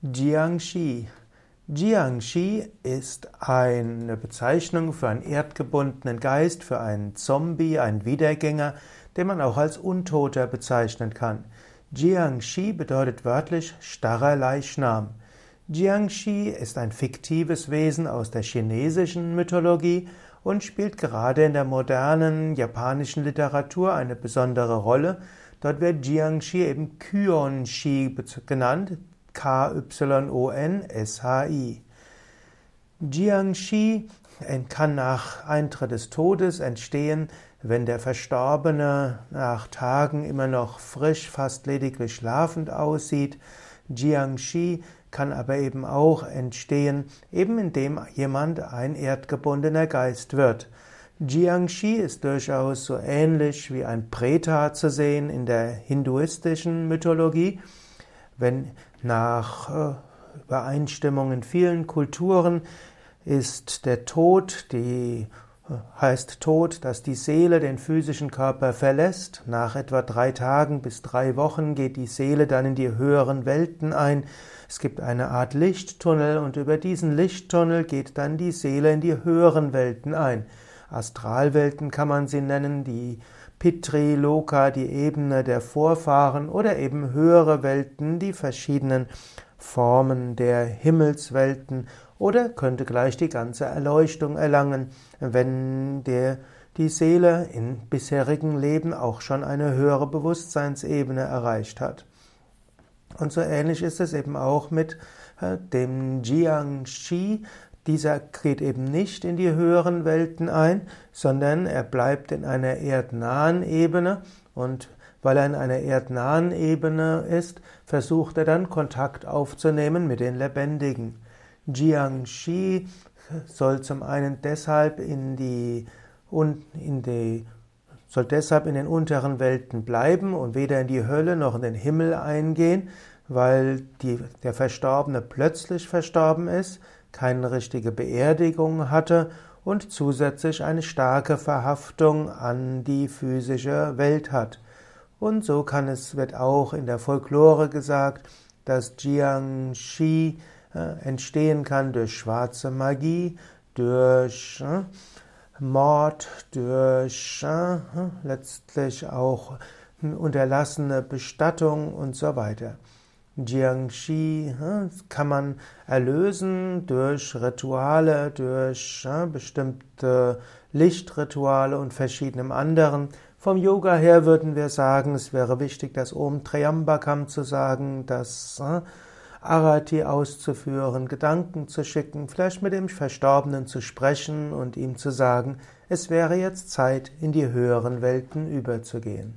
Jiangxi. Jiangxi ist eine Bezeichnung für einen erdgebundenen Geist, für einen Zombie, einen Wiedergänger, den man auch als Untoter bezeichnen kann. Jiangxi bedeutet wörtlich starrer Leichnam. Jiangxi ist ein fiktives Wesen aus der chinesischen Mythologie und spielt gerade in der modernen japanischen Literatur eine besondere Rolle. Dort wird Jiangxi eben Kyonshi genannt, K-Y-O-N-S-H-I. Jiangxi kann nach Eintritt des Todes entstehen, wenn der Verstorbene nach Tagen immer noch frisch, fast lediglich schlafend aussieht. Jiangxi kann aber eben auch entstehen, eben indem jemand ein erdgebundener Geist wird. Jiangxi ist durchaus so ähnlich wie ein Preta zu sehen in der hinduistischen Mythologie. Wenn nach äh, Übereinstimmung in vielen Kulturen ist der Tod, die äh, heißt Tod, dass die Seele den physischen Körper verlässt. Nach etwa drei Tagen bis drei Wochen geht die Seele dann in die höheren Welten ein. Es gibt eine Art Lichttunnel und über diesen Lichttunnel geht dann die Seele in die höheren Welten ein. Astralwelten kann man sie nennen, die Pitri, Loka, die Ebene der Vorfahren oder eben höhere Welten, die verschiedenen Formen der Himmelswelten oder könnte gleich die ganze Erleuchtung erlangen, wenn der, die Seele in bisherigen Leben auch schon eine höhere Bewusstseinsebene erreicht hat. Und so ähnlich ist es eben auch mit äh, dem Jiangxi, dieser geht eben nicht in die höheren Welten ein, sondern er bleibt in einer erdnahen Ebene und weil er in einer erdnahen Ebene ist, versucht er dann Kontakt aufzunehmen mit den Lebendigen. Jiangxi soll zum einen deshalb in die, in die soll deshalb in den unteren Welten bleiben und weder in die Hölle noch in den Himmel eingehen, weil die, der Verstorbene plötzlich verstorben ist, keine richtige Beerdigung hatte und zusätzlich eine starke Verhaftung an die physische Welt hat. Und so kann es, wird auch in der Folklore gesagt, dass Jiangxi äh, entstehen kann durch schwarze Magie, durch äh, Mord, durch äh, letztlich auch unterlassene Bestattung und so weiter. Jiangxi kann man erlösen durch Rituale, durch bestimmte Lichtrituale und verschiedenem anderen. Vom Yoga her würden wir sagen, es wäre wichtig, das Om Triambakam zu sagen, das Arati auszuführen, Gedanken zu schicken, vielleicht mit dem Verstorbenen zu sprechen und ihm zu sagen, es wäre jetzt Zeit, in die höheren Welten überzugehen.